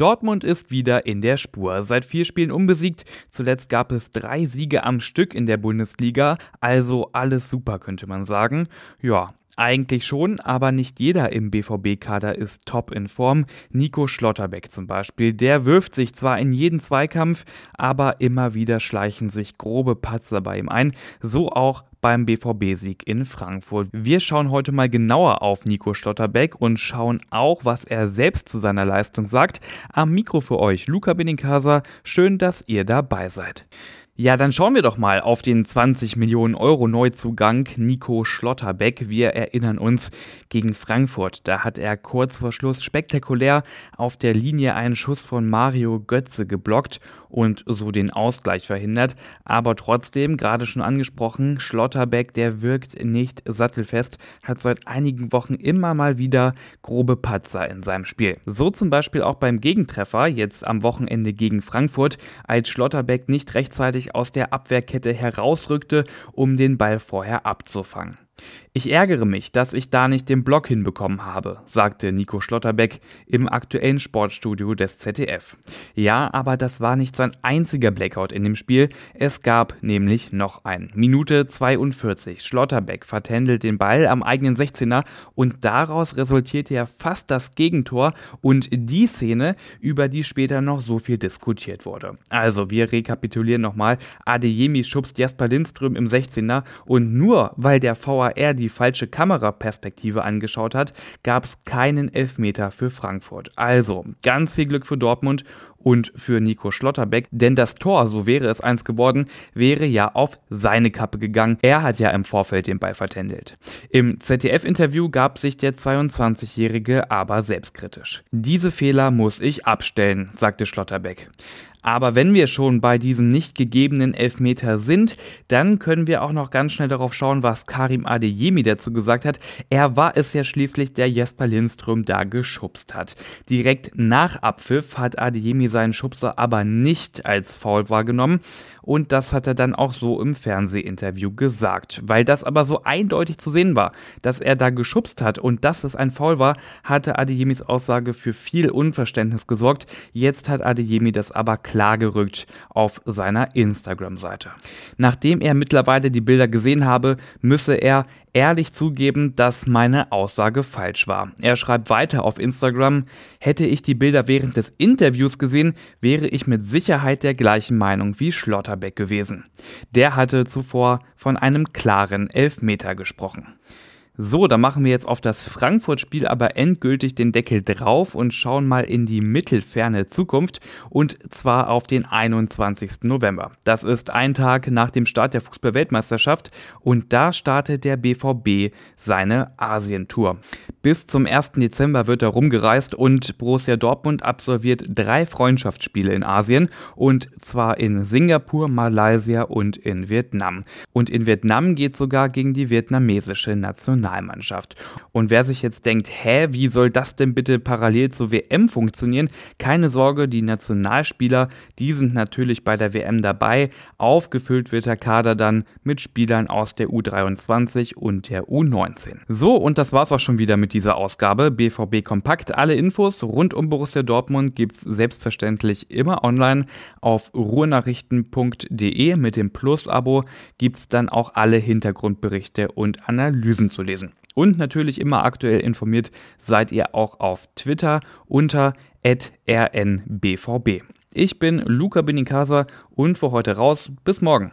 Dortmund ist wieder in der Spur. Seit vier Spielen unbesiegt. Zuletzt gab es drei Siege am Stück in der Bundesliga. Also alles super, könnte man sagen. Ja, eigentlich schon, aber nicht jeder im BVB-Kader ist top in Form. Nico Schlotterbeck zum Beispiel, der wirft sich zwar in jeden Zweikampf, aber immer wieder schleichen sich grobe Patzer bei ihm ein. So auch beim BVB-Sieg in Frankfurt. Wir schauen heute mal genauer auf Nico Schlotterbeck und schauen auch, was er selbst zu seiner Leistung sagt. Am Mikro für euch Luca Benincasa. Schön, dass ihr dabei seid. Ja, dann schauen wir doch mal auf den 20 Millionen Euro Neuzugang Nico Schlotterbeck. Wir erinnern uns gegen Frankfurt. Da hat er kurz vor Schluss spektakulär auf der Linie einen Schuss von Mario Götze geblockt und so den Ausgleich verhindert. Aber trotzdem, gerade schon angesprochen, Schlotterbeck, der wirkt nicht sattelfest, hat seit einigen Wochen immer mal wieder grobe Patzer in seinem Spiel. So zum Beispiel auch beim Gegentreffer, jetzt am Wochenende gegen Frankfurt, als Schlotterbeck nicht rechtzeitig aus der Abwehrkette herausrückte, um den Ball vorher abzufangen. Ich ärgere mich, dass ich da nicht den Block hinbekommen habe, sagte Nico Schlotterbeck im aktuellen Sportstudio des ZDF. Ja, aber das war nicht sein einziger Blackout in dem Spiel. Es gab nämlich noch einen. Minute 42. Schlotterbeck vertändelt den Ball am eigenen 16er und daraus resultierte ja fast das Gegentor und die Szene, über die später noch so viel diskutiert wurde. Also, wir rekapitulieren nochmal. Adeyemi schubst Jasper Lindström im 16er und nur weil der VAR die falsche Kameraperspektive angeschaut hat, gab es keinen Elfmeter für Frankfurt. Also ganz viel Glück für Dortmund und für Nico Schlotterbeck, denn das Tor, so wäre es eins geworden, wäre ja auf seine Kappe gegangen. Er hat ja im Vorfeld den Ball vertändelt. Im ZDF-Interview gab sich der 22-Jährige aber selbstkritisch. Diese Fehler muss ich abstellen, sagte Schlotterbeck. Aber wenn wir schon bei diesem nicht gegebenen Elfmeter sind, dann können wir auch noch ganz schnell darauf schauen, was Karim Adeyemi dazu gesagt hat. Er war es ja schließlich, der Jesper Lindström da geschubst hat. Direkt nach Abpfiff hat Adeyemi seinen Schubser aber nicht als Foul wahrgenommen und das hat er dann auch so im Fernsehinterview gesagt. Weil das aber so eindeutig zu sehen war, dass er da geschubst hat und dass es ein Foul war, hatte Adeyemis Aussage für viel Unverständnis gesorgt. Jetzt hat Adeyemi das aber klar gerückt auf seiner Instagram-Seite. Nachdem er mittlerweile die Bilder gesehen habe, müsse er ehrlich zugeben, dass meine Aussage falsch war. Er schreibt weiter auf Instagram, hätte ich die Bilder während des Interviews gesehen, wäre ich mit Sicherheit der gleichen Meinung wie Schlotterbeck gewesen. Der hatte zuvor von einem klaren Elfmeter gesprochen. So, da machen wir jetzt auf das Frankfurt-Spiel aber endgültig den Deckel drauf und schauen mal in die mittelferne Zukunft und zwar auf den 21. November. Das ist ein Tag nach dem Start der Fußball-Weltmeisterschaft und da startet der BVB seine Asientour. Bis zum 1. Dezember wird er rumgereist und Borussia Dortmund absolviert drei Freundschaftsspiele in Asien und zwar in Singapur, Malaysia und in Vietnam. Und in Vietnam geht sogar gegen die vietnamesische Nationalmannschaft. Nationalmannschaft. Und wer sich jetzt denkt, hä, wie soll das denn bitte parallel zur WM funktionieren? Keine Sorge, die Nationalspieler, die sind natürlich bei der WM dabei. Aufgefüllt wird der Kader dann mit Spielern aus der U23 und der U19. So, und das war's auch schon wieder mit dieser Ausgabe. BVB Kompakt. Alle Infos rund um Borussia Dortmund gibt's selbstverständlich immer online auf ruhrnachrichten.de. Mit dem Plus-Abo gibt's dann auch alle Hintergrundberichte und Analysen zu lesen lesen. Und natürlich immer aktuell informiert seid ihr auch auf Twitter unter rnbvb. Ich bin Luca Benincasa und für heute raus. Bis morgen.